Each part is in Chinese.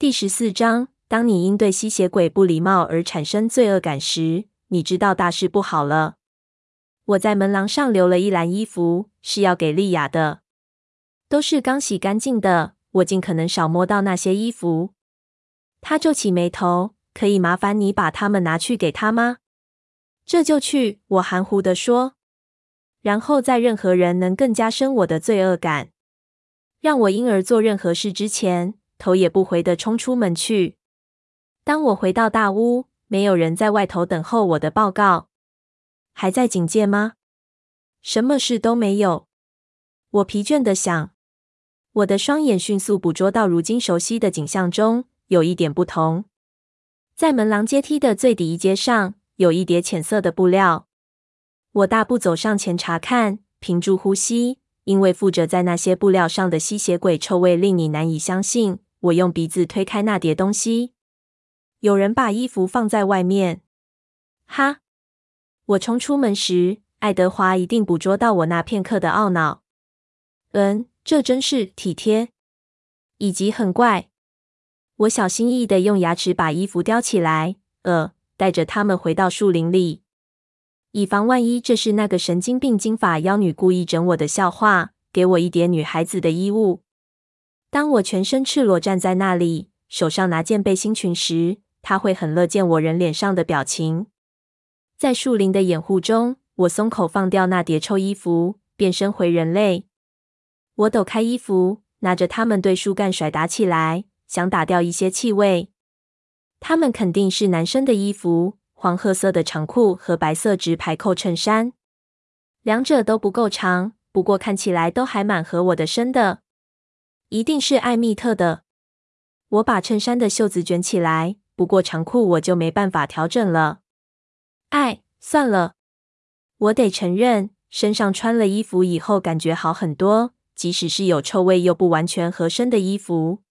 第十四章：当你因对吸血鬼不礼貌而产生罪恶感时，你知道大事不好了。我在门廊上留了一篮衣服，是要给莉亚的，都是刚洗干净的。我尽可能少摸到那些衣服。她皱起眉头：“可以麻烦你把它们拿去给她吗？”“这就去。”我含糊地说。然后在任何人能更加深我的罪恶感，让我因而做任何事之前，头也不回地冲出门去。当我回到大屋，没有人在外头等候我的报告。还在警戒吗？什么事都没有。我疲倦地想。我的双眼迅速捕捉到如今熟悉的景象中有一点不同。在门廊阶梯的最底一阶上，有一叠浅色的布料。我大步走上前查看，屏住呼吸，因为附着在那些布料上的吸血鬼臭味令你难以相信。我用鼻子推开那叠东西。有人把衣服放在外面。哈！我冲出门时，爱德华一定捕捉到我那片刻的懊恼。嗯，这真是体贴，以及很怪。我小心翼翼的用牙齿把衣服叼起来，呃，带着它们回到树林里，以防万一这是那个神经病金发妖女故意整我的笑话，给我一叠女孩子的衣物。当我全身赤裸站在那里，手上拿件背心裙时，他会很乐见我人脸上的表情。在树林的掩护中，我松口放掉那叠臭衣服，变身回人类。我抖开衣服，拿着它们对树干甩打起来，想打掉一些气味。它们肯定是男生的衣服，黄褐色的长裤和白色直排扣衬衫，两者都不够长，不过看起来都还蛮合我的身的。一定是艾蜜特的。我把衬衫的袖子卷起来，不过长裤我就没办法调整了。哎，算了。我得承认，身上穿了衣服以后感觉好很多，即使是有臭味又不完全合身的衣服。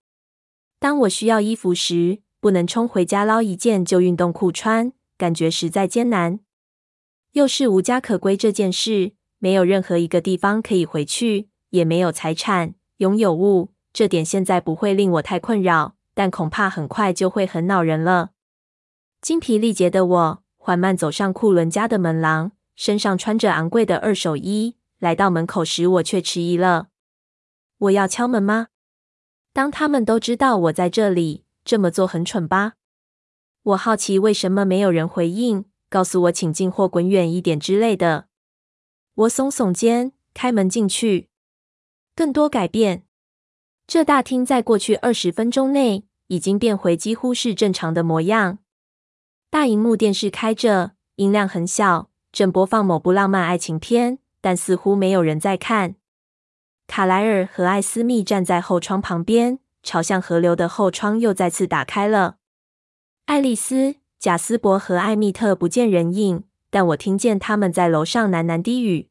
当我需要衣服时，不能冲回家捞一件旧运动裤穿，感觉实在艰难。又是无家可归这件事，没有任何一个地方可以回去，也没有财产。拥有物，这点现在不会令我太困扰，但恐怕很快就会很恼人了。精疲力竭的我缓慢走上库伦家的门廊，身上穿着昂贵的二手衣。来到门口时，我却迟疑了。我要敲门吗？当他们都知道我在这里，这么做很蠢吧？我好奇为什么没有人回应，告诉我请进或滚远一点之类的。我耸耸肩，开门进去。更多改变。这大厅在过去二十分钟内已经变回几乎是正常的模样。大荧幕电视开着，音量很小，正播放某部浪漫爱情片，但似乎没有人在看。卡莱尔和艾斯密站在后窗旁边，朝向河流的后窗又再次打开了。爱丽丝、贾斯伯和艾蜜特不见人影，但我听见他们在楼上喃喃低语。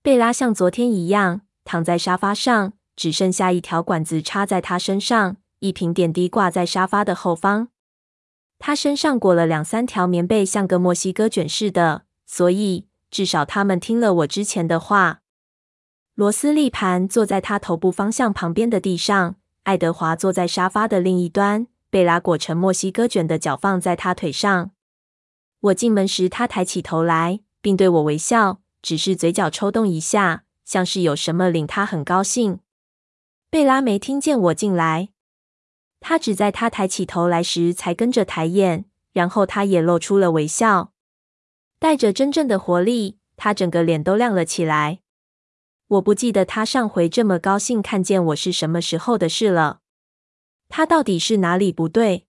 贝拉像昨天一样。躺在沙发上，只剩下一条管子插在他身上，一瓶点滴挂在沙发的后方。他身上裹了两三条棉被，像个墨西哥卷似的，所以至少他们听了我之前的话。罗斯利盘坐在他头部方向旁边的地上，爱德华坐在沙发的另一端，贝拉裹成墨西哥卷的脚放在他腿上。我进门时，他抬起头来，并对我微笑，只是嘴角抽动一下。像是有什么令他很高兴。贝拉没听见我进来，他只在他抬起头来时才跟着抬眼，然后他也露出了微笑，带着真正的活力。他整个脸都亮了起来。我不记得他上回这么高兴看见我是什么时候的事了。他到底是哪里不对？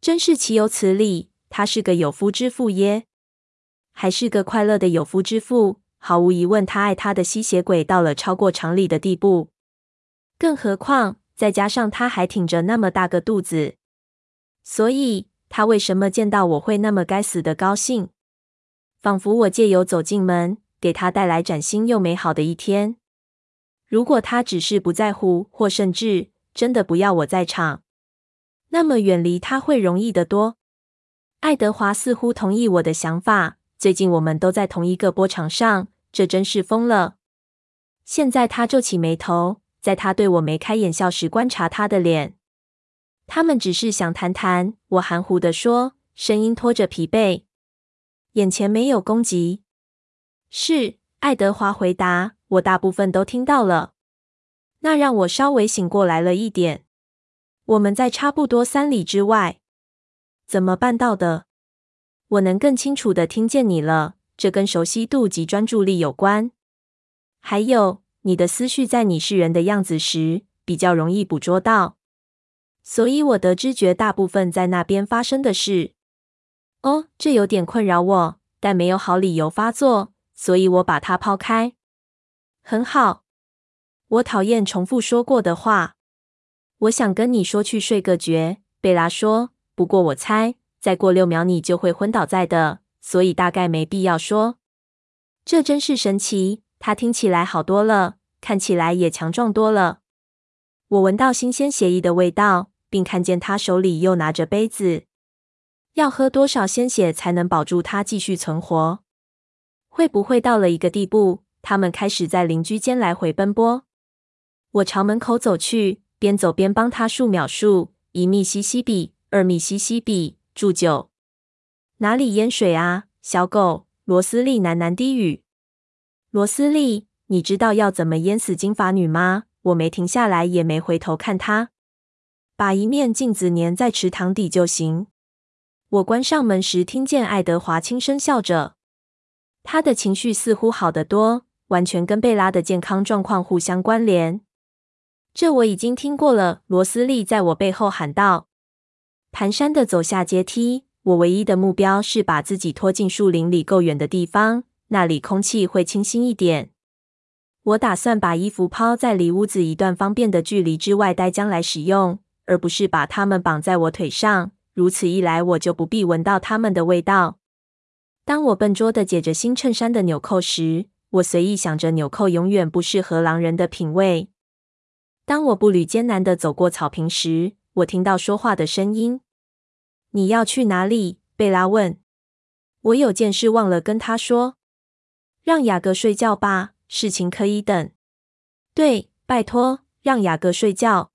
真是岂有此理！他是个有夫之妇耶，还是个快乐的有夫之妇。毫无疑问，他爱他的吸血鬼到了超过常理的地步。更何况，再加上他还挺着那么大个肚子，所以他为什么见到我会那么该死的高兴？仿佛我借由走进门，给他带来崭新又美好的一天。如果他只是不在乎，或甚至真的不要我在场，那么远离他会容易得多。爱德华似乎同意我的想法。最近我们都在同一个波场上，这真是疯了。现在他皱起眉头，在他对我眉开眼笑时观察他的脸。他们只是想谈谈。我含糊地说，声音拖着疲惫。眼前没有攻击。是，爱德华回答。我大部分都听到了。那让我稍微醒过来了一点。我们在差不多三里之外。怎么办到的？我能更清楚地听见你了。这跟熟悉度及专注力有关。还有，你的思绪在你是人的样子时比较容易捕捉到。所以我得知绝大部分在那边发生的事。哦，这有点困扰我，但没有好理由发作，所以我把它抛开。很好。我讨厌重复说过的话。我想跟你说去睡个觉，贝拉说。不过我猜，再过六秒你就会昏倒在的，所以大概没必要说。这真是神奇，他听起来好多了，看起来也强壮多了。我闻到新鲜血液的味道，并看见他手里又拿着杯子。要喝多少鲜血才能保住他继续存活？会不会到了一个地步，他们开始在邻居间来回奔波？我朝门口走去，边走边帮他数秒数：一密西西比，二密西西比，祝酒。哪里淹水啊，小狗？罗斯利喃喃低语。罗斯利，你知道要怎么淹死金发女吗？我没停下来，也没回头看他。把一面镜子粘在池塘底就行。我关上门时，听见爱德华轻声笑着。他的情绪似乎好得多，完全跟贝拉的健康状况互相关联。这我已经听过了，罗斯利在我背后喊道。蹒跚地走下阶梯，我唯一的目标是把自己拖进树林里够远的地方，那里空气会清新一点。我打算把衣服抛在离屋子一段方便的距离之外，待将来使用，而不是把它们绑在我腿上。如此一来，我就不必闻到它们的味道。当我笨拙地解着新衬衫的纽扣时，我随意想着纽扣永远不适合狼人的品味。当我步履艰难地走过草坪时，我听到说话的声音。“你要去哪里？”贝拉问。我有件事忘了跟他说。让雅各睡觉吧，事情可以等。对，拜托，让雅各睡觉，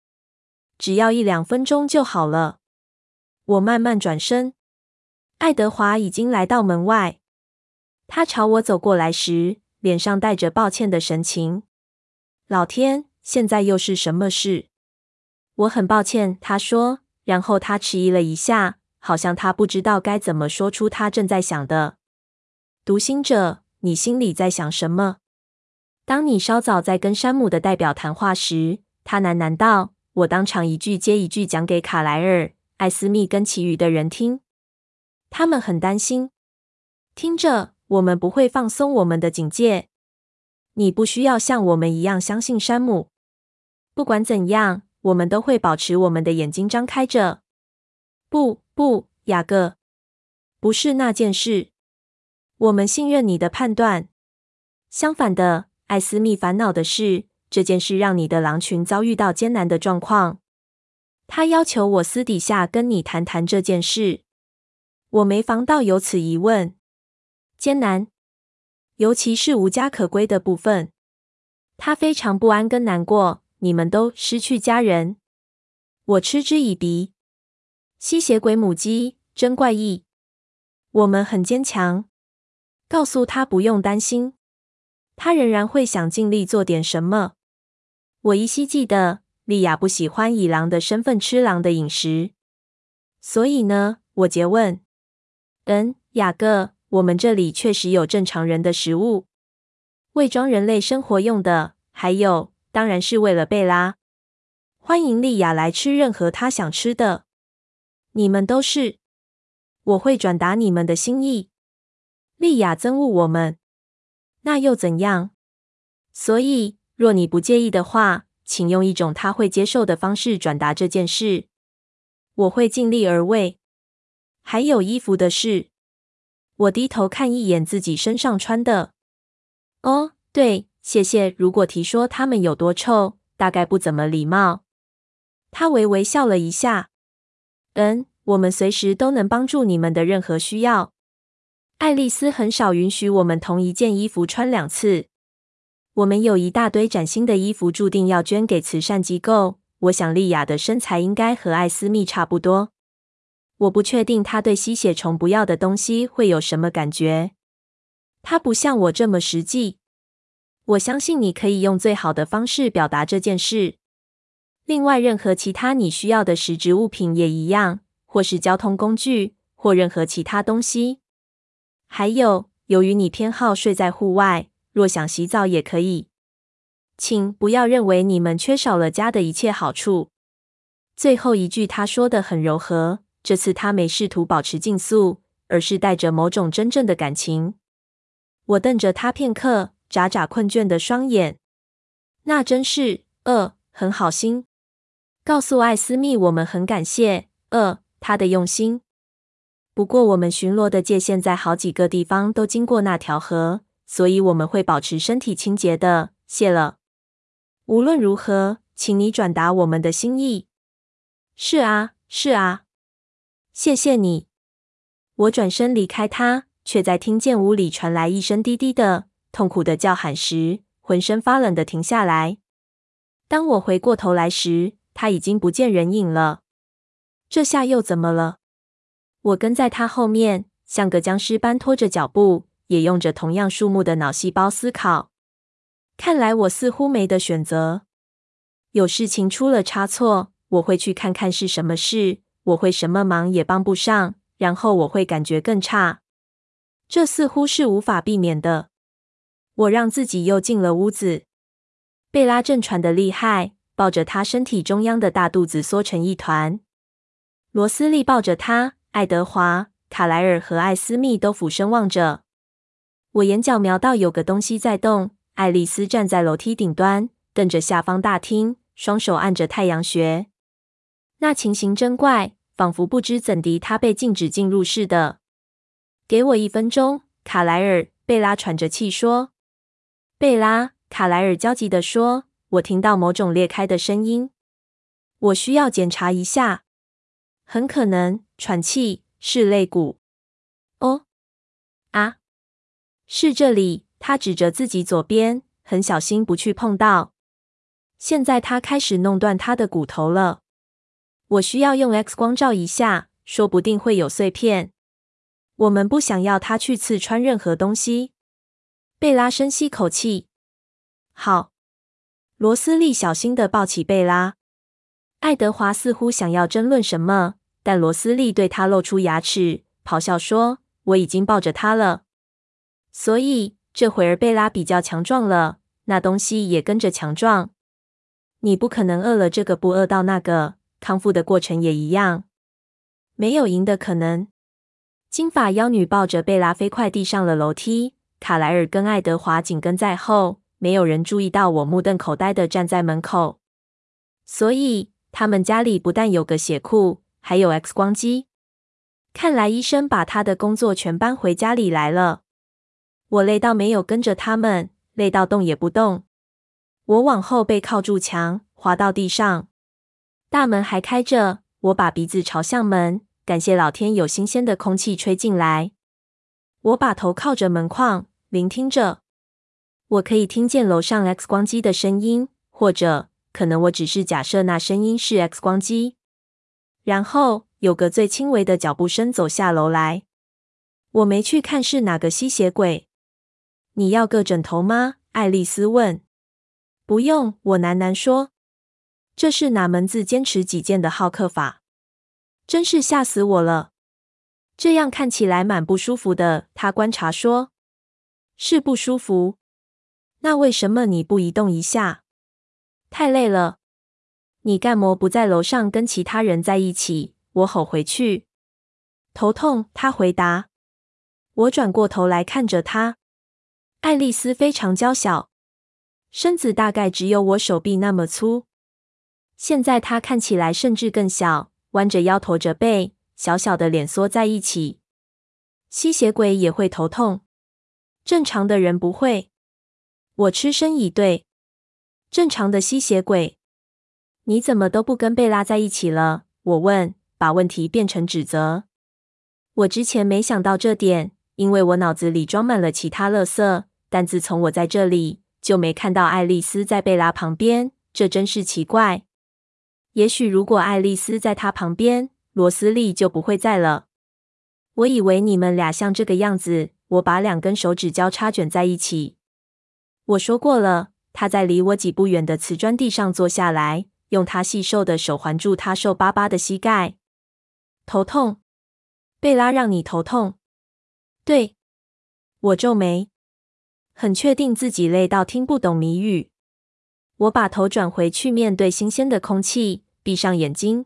只要一两分钟就好了。我慢慢转身，爱德华已经来到门外。他朝我走过来时，脸上带着抱歉的神情。老天！现在又是什么事？我很抱歉，他说。然后他迟疑了一下，好像他不知道该怎么说出他正在想的。读心者，你心里在想什么？当你稍早在跟山姆的代表谈话时，他喃喃道：“我当场一句接一句讲给卡莱尔、艾斯密跟其余的人听。他们很担心。听着，我们不会放松我们的警戒。你不需要像我们一样相信山姆。”不管怎样，我们都会保持我们的眼睛张开着。不，不，雅各，不是那件事。我们信任你的判断。相反的，艾斯密烦恼的是，这件事让你的狼群遭遇到艰难的状况。他要求我私底下跟你谈谈这件事。我没防到有此疑问。艰难，尤其是无家可归的部分。他非常不安跟难过。你们都失去家人，我嗤之以鼻。吸血鬼母鸡真怪异。我们很坚强，告诉他不用担心，他仍然会想尽力做点什么。我依稀记得莉亚不喜欢以狼的身份吃狼的饮食，所以呢，我诘问：“嗯，雅各，我们这里确实有正常人的食物，伪装人类生活用的，还有。”当然是为了贝拉。欢迎莉亚来吃任何她想吃的。你们都是，我会转达你们的心意。莉亚憎恶我们，那又怎样？所以，若你不介意的话，请用一种她会接受的方式转达这件事。我会尽力而为。还有衣服的事，我低头看一眼自己身上穿的。哦，对。谢谢。如果提说他们有多臭，大概不怎么礼貌。他微微笑了一下。嗯，我们随时都能帮助你们的任何需要。爱丽丝很少允许我们同一件衣服穿两次。我们有一大堆崭新的衣服，注定要捐给慈善机构。我想莉亚的身材应该和艾斯密差不多。我不确定她对吸血虫不要的东西会有什么感觉。她不像我这么实际。我相信你可以用最好的方式表达这件事。另外，任何其他你需要的实质物品也一样，或是交通工具，或任何其他东西。还有，由于你偏好睡在户外，若想洗澡也可以。请不要认为你们缺少了家的一切好处。最后一句他说得很柔和，这次他没试图保持静肃，而是带着某种真正的感情。我瞪着他片刻，眨眨困倦的双眼。那真是，呃，很好心。告诉艾斯密，我们很感谢，呃，他的用心。不过，我们巡逻的界限在好几个地方都经过那条河，所以我们会保持身体清洁的。谢了。无论如何，请你转达我们的心意。是啊，是啊。谢谢你。我转身离开他，却在听见屋里传来一声低低的、痛苦的叫喊时，浑身发冷的停下来。当我回过头来时，他已经不见人影了。这下又怎么了？我跟在他后面，像个僵尸般拖着脚步，也用着同样数目的脑细胞思考。看来我似乎没得选择。有事情出了差错，我会去看看是什么事。我会什么忙也帮不上，然后我会感觉更差。这似乎是无法避免的。我让自己又进了屋子。贝拉正喘得厉害。抱着他身体中央的大肚子缩成一团，罗斯利抱着他，爱德华、卡莱尔和艾斯密都俯身望着。我眼角瞄到有个东西在动。爱丽丝站在楼梯顶端，瞪着下方大厅，双手按着太阳穴。那情形真怪，仿佛不知怎地，她被禁止进入似的。给我一分钟，卡莱尔。贝拉喘着气说。贝拉，卡莱尔焦急地说。我听到某种裂开的声音，我需要检查一下。很可能喘气是肋骨。哦，啊，是这里。他指着自己左边，很小心不去碰到。现在他开始弄断他的骨头了。我需要用 X 光照一下，说不定会有碎片。我们不想要他去刺穿任何东西。贝拉深吸口气。好。罗斯利小心的抱起贝拉，爱德华似乎想要争论什么，但罗斯利对他露出牙齿，咆哮说：“我已经抱着他了，所以这会儿贝拉比较强壮了，那东西也跟着强壮。你不可能饿了这个不饿到那个，康复的过程也一样，没有赢的可能。”金发妖女抱着贝拉飞快地上了楼梯，卡莱尔跟爱德华紧跟在后。没有人注意到我目瞪口呆地站在门口，所以他们家里不但有个血库，还有 X 光机。看来医生把他的工作全搬回家里来了。我累到没有跟着他们，累到动也不动。我往后背靠住墙，滑到地上。大门还开着，我把鼻子朝向门，感谢老天有新鲜的空气吹进来。我把头靠着门框，聆听着。我可以听见楼上 X 光机的声音，或者可能我只是假设那声音是 X 光机。然后有个最轻微的脚步声走下楼来。我没去看是哪个吸血鬼。你要个枕头吗？爱丽丝问。不用，我喃喃说。这是哪门子坚持己见的好客法？真是吓死我了。这样看起来蛮不舒服的。他观察说。是不舒服。那为什么你不移动一下？太累了。你干嘛不在楼上跟其他人在一起？我吼回去。头痛，他回答。我转过头来看着他。爱丽丝非常娇小，身子大概只有我手臂那么粗。现在她看起来甚至更小，弯着腰，驼着背，小小的脸缩在一起。吸血鬼也会头痛，正常的人不会。我嗤声以对：“正常的吸血鬼，你怎么都不跟贝拉在一起了？”我问，把问题变成指责。我之前没想到这点，因为我脑子里装满了其他垃圾。但自从我在这里，就没看到爱丽丝在贝拉旁边，这真是奇怪。也许如果爱丽丝在他旁边，罗斯利就不会在了。我以为你们俩像这个样子。我把两根手指交叉卷在一起。我说过了。他在离我几步远的瓷砖地上坐下来，用他细瘦的手环住他瘦巴巴的膝盖。头痛，贝拉让你头痛？对。我皱眉，很确定自己累到听不懂谜语。我把头转回去，面对新鲜的空气，闭上眼睛。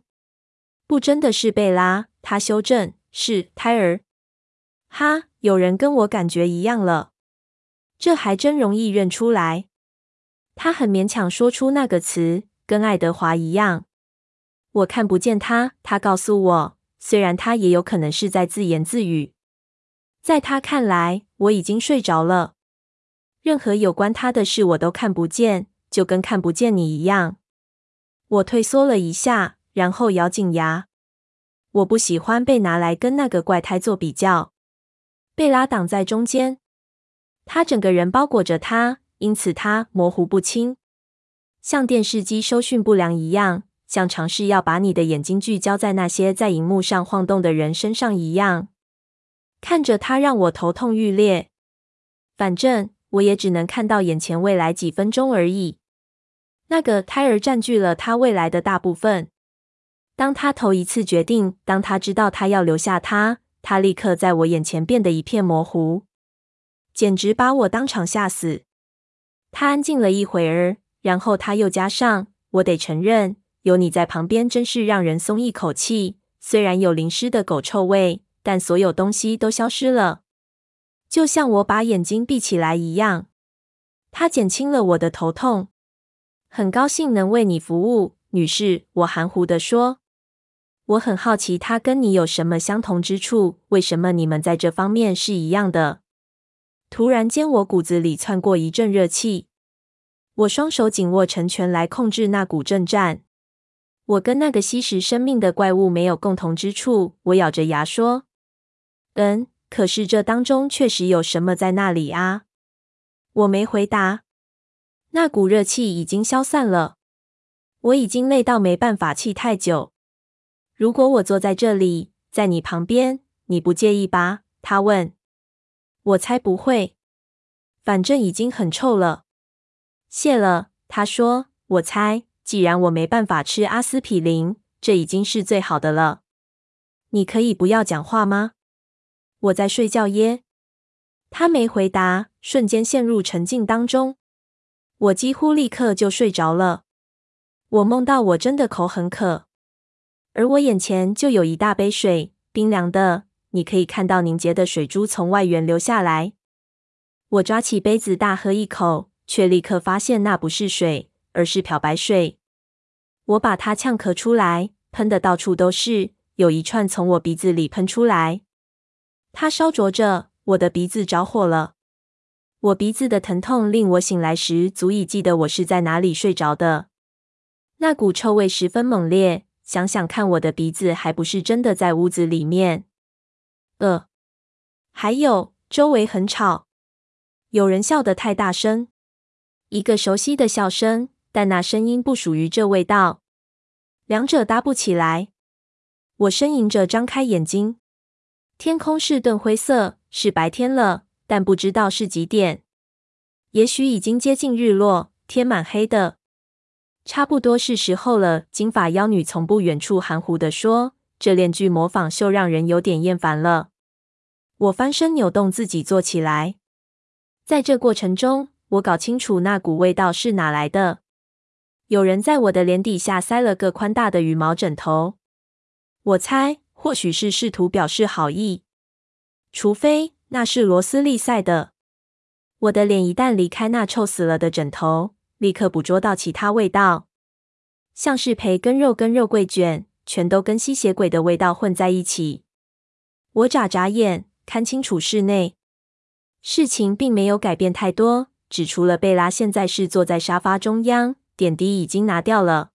不，真的是贝拉。他修正，是胎儿。哈，有人跟我感觉一样了，这还真容易认出来。他很勉强说出那个词，跟爱德华一样。我看不见他，他告诉我，虽然他也有可能是在自言自语。在他看来，我已经睡着了，任何有关他的事我都看不见，就跟看不见你一样。我退缩了一下，然后咬紧牙。我不喜欢被拿来跟那个怪胎做比较。贝拉挡在中间，他整个人包裹着他，因此他模糊不清，像电视机收讯不良一样，像尝试要把你的眼睛聚焦在那些在荧幕上晃动的人身上一样。看着他让我头痛欲裂，反正我也只能看到眼前未来几分钟而已。那个胎儿占据了他未来的大部分。当他头一次决定，当他知道他要留下他。他立刻在我眼前变得一片模糊，简直把我当场吓死。他安静了一会儿，然后他又加上：“我得承认，有你在旁边真是让人松一口气。虽然有淋湿的狗臭味，但所有东西都消失了，就像我把眼睛闭起来一样。”他减轻了我的头痛。很高兴能为你服务，女士，我含糊地说。我很好奇，他跟你有什么相同之处？为什么你们在这方面是一样的？突然间，我骨子里窜过一阵热气。我双手紧握成拳来控制那股震颤。我跟那个吸食生命的怪物没有共同之处。我咬着牙说：“嗯，可是这当中确实有什么在那里啊？”我没回答。那股热气已经消散了。我已经累到没办法气太久。如果我坐在这里，在你旁边，你不介意吧？他问。我猜不会，反正已经很臭了。谢了，他说。我猜，既然我没办法吃阿司匹林，这已经是最好的了。你可以不要讲话吗？我在睡觉耶。他没回答，瞬间陷入沉静当中。我几乎立刻就睡着了。我梦到我真的口很渴。而我眼前就有一大杯水，冰凉的，你可以看到凝结的水珠从外缘流下来。我抓起杯子大喝一口，却立刻发现那不是水，而是漂白水。我把它呛咳出来，喷得到处都是，有一串从我鼻子里喷出来。它烧灼着，我的鼻子着火了。我鼻子的疼痛令我醒来时足以记得我是在哪里睡着的。那股臭味十分猛烈。想想看，我的鼻子还不是真的在屋子里面。呃，还有，周围很吵，有人笑得太大声，一个熟悉的笑声，但那声音不属于这味道，两者搭不起来。我呻吟着张开眼睛，天空是钝灰色，是白天了，但不知道是几点，也许已经接近日落，天蛮黑的。差不多是时候了，金发妖女从不远处含糊地说：“这链锯模仿秀让人有点厌烦了。”我翻身扭动自己坐起来，在这过程中，我搞清楚那股味道是哪来的。有人在我的脸底下塞了个宽大的羽毛枕头，我猜或许是试图表示好意，除非那是罗斯利塞的。我的脸一旦离开那臭死了的枕头。立刻捕捉到其他味道，像是培根肉跟肉桂卷，全都跟吸血鬼的味道混在一起。我眨眨眼，看清楚室内，事情并没有改变太多，只除了贝拉现在是坐在沙发中央，点滴已经拿掉了。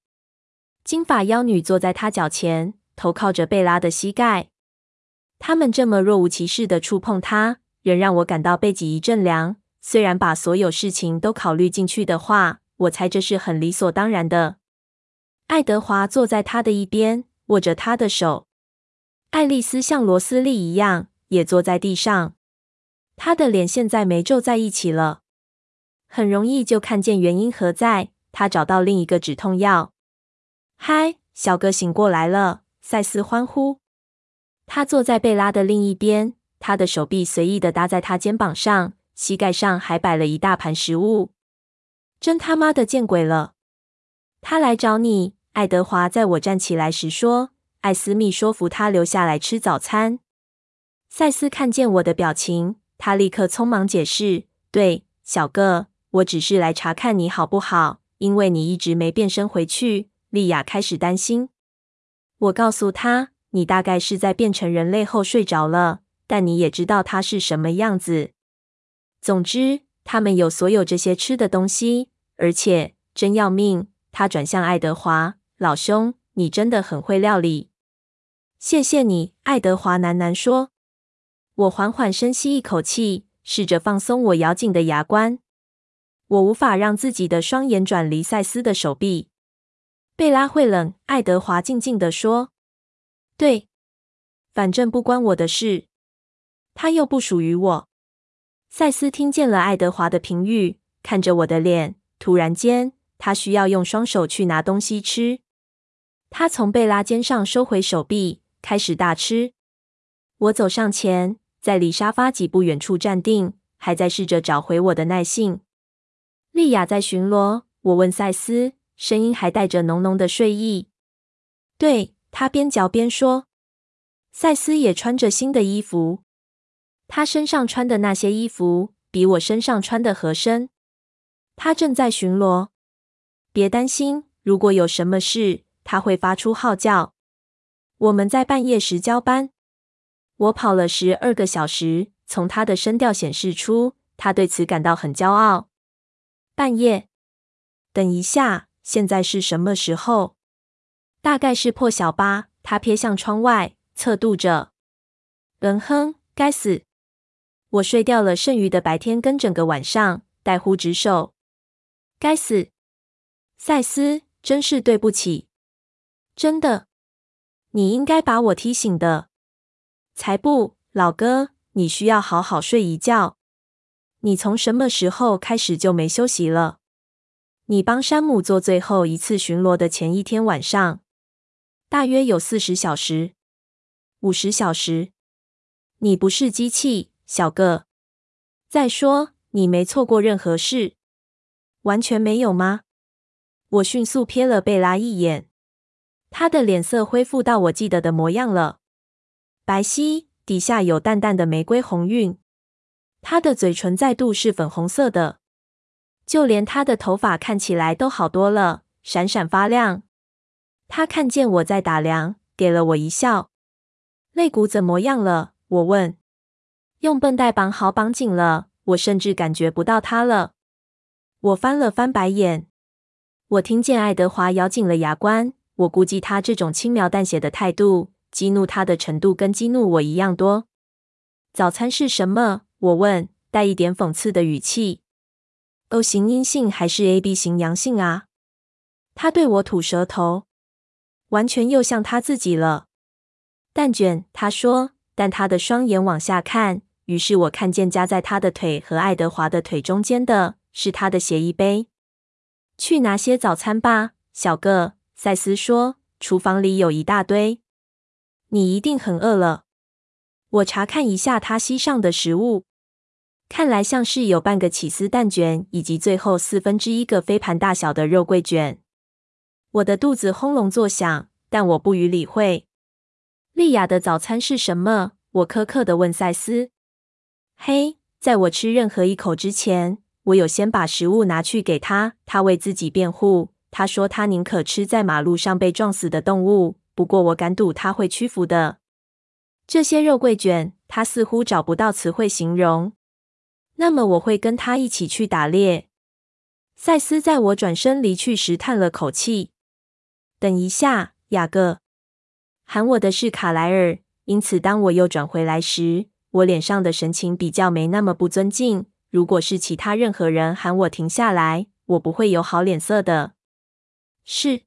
金发妖女坐在她脚前，头靠着贝拉的膝盖。他们这么若无其事的触碰她，仍让我感到背脊一阵凉。虽然把所有事情都考虑进去的话，我猜这是很理所当然的。爱德华坐在他的一边，握着他的手。爱丽丝像罗斯利一样，也坐在地上。她的脸现在没皱在一起了，很容易就看见原因何在。她找到另一个止痛药。嗨，小哥醒过来了！赛斯欢呼。他坐在贝拉的另一边，他的手臂随意的搭在他肩膀上，膝盖上还摆了一大盘食物。真他妈的见鬼了！他来找你，爱德华在我站起来时说。艾斯密说服他留下来吃早餐。赛斯看见我的表情，他立刻匆忙解释：“对，小个，我只是来查看你好不好，因为你一直没变身回去。”莉亚开始担心。我告诉他：“你大概是在变成人类后睡着了，但你也知道他是什么样子。总之，他们有所有这些吃的东西，而且真要命。”他转向爱德华：“老兄，你真的很会料理。”谢谢你，爱德华喃喃说。我缓缓深吸一口气，试着放松我咬紧的牙关。我无法让自己的双眼转离赛斯的手臂。贝拉会冷，爱德华静静地说。对，反正不关我的事。他又不属于我。赛斯听见了爱德华的评语，看着我的脸。突然间，他需要用双手去拿东西吃。他从贝拉肩上收回手臂。开始大吃。我走上前，在离沙发几步远处站定，还在试着找回我的耐性。莉亚在巡逻。我问赛斯，声音还带着浓浓的睡意。对，他边嚼边说。赛斯也穿着新的衣服。他身上穿的那些衣服比我身上穿的合身。他正在巡逻。别担心，如果有什么事，他会发出号叫。我们在半夜时交班。我跑了十二个小时，从他的声调显示出他对此感到很骄傲。半夜？等一下，现在是什么时候？大概是破晓吧。他瞥向窗外，测度着。嗯哼，该死！我睡掉了剩余的白天跟整个晚上，怠忽职守。该死！赛斯，真是对不起。真的。你应该把我踢醒的。才不，老哥，你需要好好睡一觉。你从什么时候开始就没休息了？你帮山姆做最后一次巡逻的前一天晚上，大约有四十小时，五十小时。你不是机器，小个。再说，你没错过任何事。完全没有吗？我迅速瞥了贝拉一眼。他的脸色恢复到我记得的模样了，白皙，底下有淡淡的玫瑰红晕。他的嘴唇再度是粉红色的，就连他的头发看起来都好多了，闪闪发亮。他看见我在打量，给了我一笑。肋骨怎么样了？我问。用绷带绑好，绑紧了。我甚至感觉不到它了。我翻了翻白眼。我听见爱德华咬紧了牙关。我估计他这种轻描淡写的态度，激怒他的程度跟激怒我一样多。早餐是什么？我问，带一点讽刺的语气。O 型阴性还是 AB 型阳性啊？他对我吐舌头，完全又像他自己了。蛋卷，他说，但他的双眼往下看，于是我看见夹在他的腿和爱德华的腿中间的是他的协议杯。去拿些早餐吧，小个。赛斯说：“厨房里有一大堆，你一定很饿了。”我查看一下他膝上的食物，看来像是有半个起司蛋卷，以及最后四分之一个飞盘大小的肉桂卷。我的肚子轰隆作响，但我不予理会。莉亚的早餐是什么？我苛刻的问赛斯。嘿，在我吃任何一口之前，我有先把食物拿去给他。他为自己辩护。他说：“他宁可吃在马路上被撞死的动物，不过我敢赌他会屈服的。”这些肉桂卷，他似乎找不到词汇形容。那么我会跟他一起去打猎。赛斯在我转身离去时叹了口气。等一下，雅各，喊我的是卡莱尔。因此，当我又转回来时，我脸上的神情比较没那么不尊敬。如果是其他任何人喊我停下来，我不会有好脸色的。是，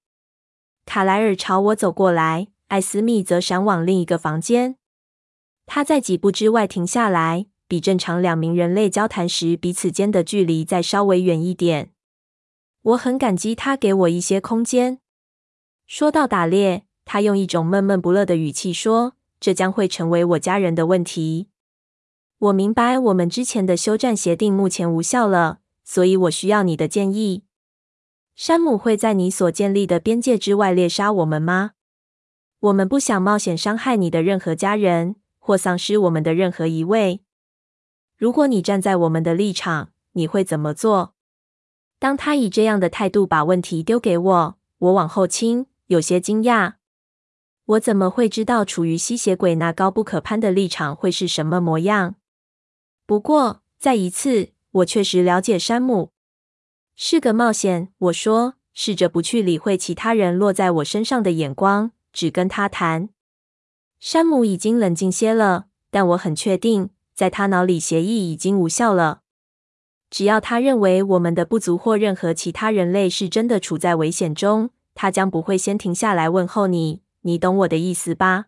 卡莱尔朝我走过来，艾斯密则闪往另一个房间。他在几步之外停下来，比正常两名人类交谈时彼此间的距离再稍微远一点。我很感激他给我一些空间。说到打猎，他用一种闷闷不乐的语气说：“这将会成为我家人的问题。”我明白，我们之前的休战协定目前无效了，所以我需要你的建议。山姆会在你所建立的边界之外猎杀我们吗？我们不想冒险伤害你的任何家人，或丧失我们的任何一位。如果你站在我们的立场，你会怎么做？当他以这样的态度把问题丢给我，我往后倾，有些惊讶。我怎么会知道处于吸血鬼那高不可攀的立场会是什么模样？不过，再一次，我确实了解山姆是个冒险。我说，试着不去理会其他人落在我身上的眼光，只跟他谈。山姆已经冷静些了，但我很确定，在他脑里协议已经无效了。只要他认为我们的部族或任何其他人类是真的处在危险中，他将不会先停下来问候你。你懂我的意思吧？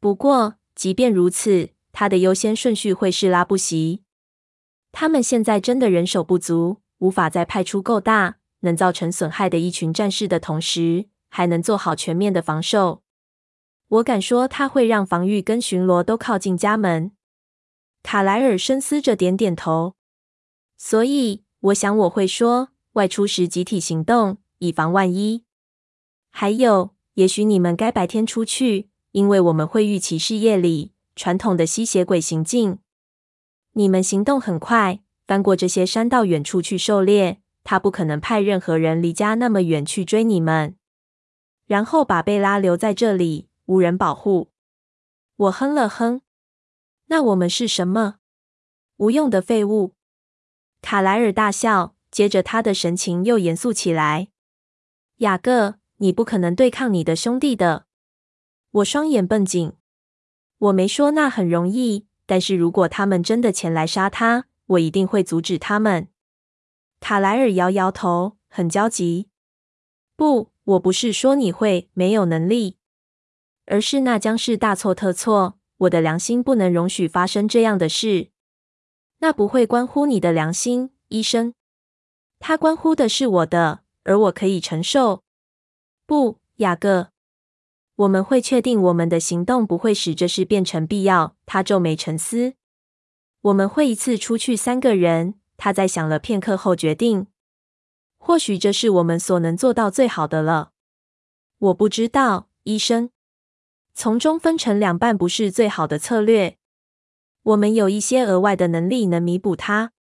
不过，即便如此，他的优先顺序会是拉布席。他们现在真的人手不足，无法在派出够大、能造成损害的一群战士的同时，还能做好全面的防守。我敢说，他会让防御跟巡逻都靠近家门。卡莱尔深思着，点点头。所以，我想我会说，外出时集体行动，以防万一。还有。也许你们该白天出去，因为我们会预期是夜里传统的吸血鬼行径。你们行动很快，翻过这些山到远处去狩猎。他不可能派任何人离家那么远去追你们，然后把贝拉留在这里，无人保护。我哼了哼。那我们是什么？无用的废物。卡莱尔大笑，接着他的神情又严肃起来。雅各。你不可能对抗你的兄弟的。我双眼绷紧。我没说那很容易，但是如果他们真的前来杀他，我一定会阻止他们。卡莱尔摇摇头，很焦急。不，我不是说你会没有能力，而是那将是大错特错。我的良心不能容许发生这样的事。那不会关乎你的良心，医生。它关乎的是我的，而我可以承受。不，雅各，我们会确定我们的行动不会使这事变成必要。他皱眉沉思。我们会一次出去三个人。他在想了片刻后决定。或许这是我们所能做到最好的了。我不知道，医生。从中分成两半不是最好的策略。我们有一些额外的能力能弥补它。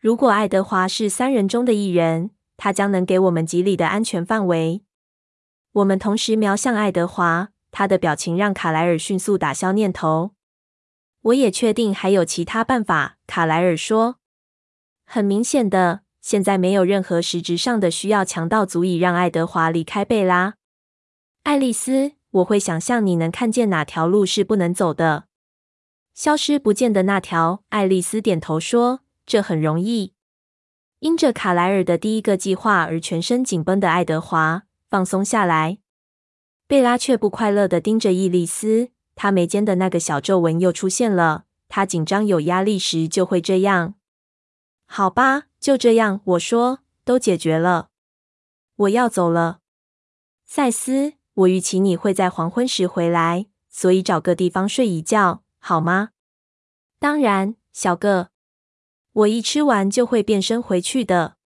如果爱德华是三人中的一人，他将能给我们几里的安全范围。我们同时瞄向爱德华，他的表情让卡莱尔迅速打消念头。我也确定还有其他办法，卡莱尔说。很明显的，现在没有任何实质上的需要强到足以让爱德华离开贝拉。爱丽丝，我会想象你能看见哪条路是不能走的，消失不见的那条。爱丽丝点头说：“这很容易。”因着卡莱尔的第一个计划而全身紧绷的爱德华。放松下来，贝拉却不快乐的盯着伊丽丝。她眉间的那个小皱纹又出现了。她紧张有压力时就会这样。好吧，就这样。我说，都解决了。我要走了，赛斯。我预期你会在黄昏时回来，所以找个地方睡一觉，好吗？当然，小个。我一吃完就会变身回去的，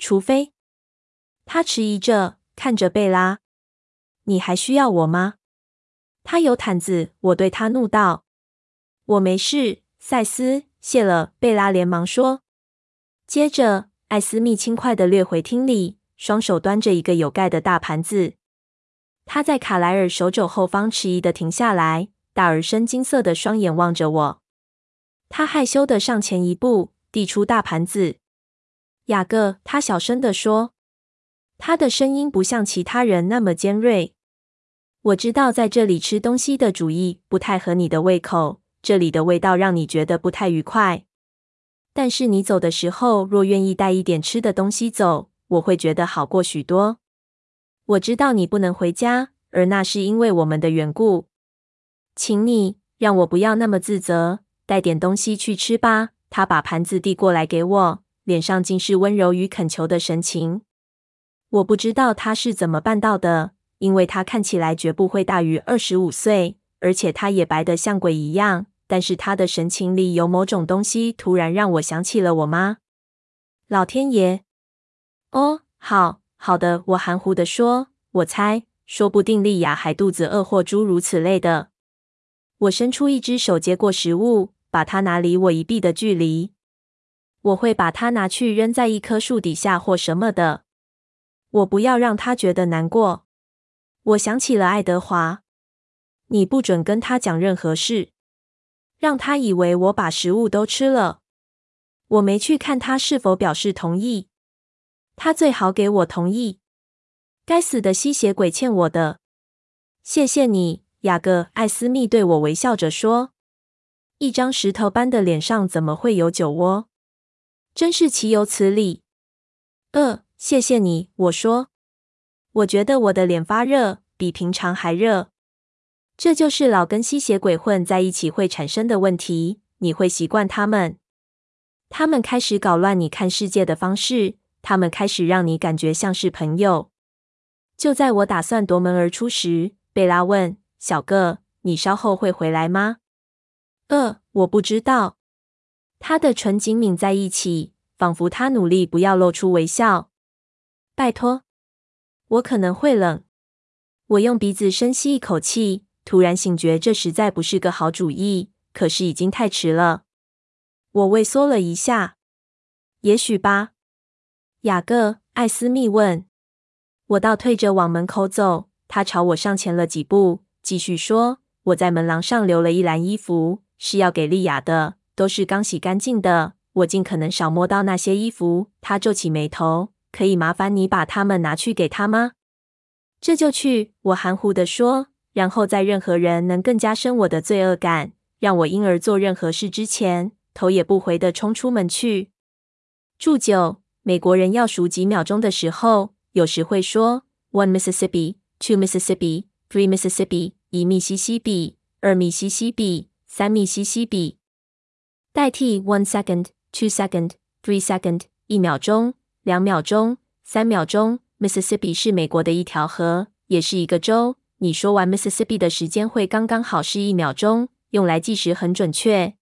除非……他迟疑着。看着贝拉，你还需要我吗？他有毯子，我对他怒道：“我没事，赛斯，谢了。”贝拉连忙说。接着，艾斯密轻快的掠回厅里，双手端着一个有盖的大盘子。他在卡莱尔手肘后方迟疑的停下来，大而深金色的双眼望着我。他害羞的上前一步，递出大盘子。雅各，他小声的说。他的声音不像其他人那么尖锐。我知道在这里吃东西的主意不太合你的胃口，这里的味道让你觉得不太愉快。但是你走的时候，若愿意带一点吃的东西走，我会觉得好过许多。我知道你不能回家，而那是因为我们的缘故。请你让我不要那么自责，带点东西去吃吧。他把盘子递过来给我，脸上尽是温柔与恳求的神情。我不知道他是怎么办到的，因为他看起来绝不会大于二十五岁，而且他也白得像鬼一样。但是他的神情里有某种东西，突然让我想起了我妈。老天爷！哦，好好的，我含糊地说。我猜，说不定莉亚还肚子饿，或诸如此类的。我伸出一只手接过食物，把它拿离我一臂的距离。我会把它拿去扔在一棵树底下或什么的。我不要让他觉得难过。我想起了爱德华，你不准跟他讲任何事，让他以为我把食物都吃了。我没去看他是否表示同意。他最好给我同意。该死的吸血鬼欠我的。谢谢你，雅各。艾斯密对我微笑着说：“一张石头般的脸上怎么会有酒窝？真是岂有此理。”呃，谢谢你，我说。我觉得我的脸发热，比平常还热。这就是老跟吸血鬼混在一起会产生的问题。你会习惯他们。他们开始搞乱你看世界的方式，他们开始让你感觉像是朋友。就在我打算夺门而出时，贝拉问：“小个，你稍后会回来吗？”“呃，我不知道。”他的唇紧抿在一起，仿佛他努力不要露出微笑。“拜托，我可能会冷。”我用鼻子深吸一口气，突然醒觉这实在不是个好主意。可是已经太迟了。我畏缩了一下，也许吧。雅各，艾斯密问。我倒退着往门口走，他朝我上前了几步，继续说：“我在门廊上留了一篮衣服，是要给莉亚的，都是刚洗干净的。我尽可能少摸到那些衣服。”他皱起眉头：“可以麻烦你把它们拿去给他吗？”这就去。我含糊地说，然后在任何人能更加深我的罪恶感，让我因而做任何事之前。头也不回的冲出门去。祝酒，美国人要数几秒钟的时候，有时会说 “one Mississippi, two Mississippi, three Mississippi”，一密西西比，二密西西比，三密西西比，代替 “one second, two second, three second”，一秒钟，两秒钟，三秒钟。Mississippi 是美国的一条河，也是一个州。你说完 Mississippi 的时间会刚刚好是一秒钟，用来计时很准确。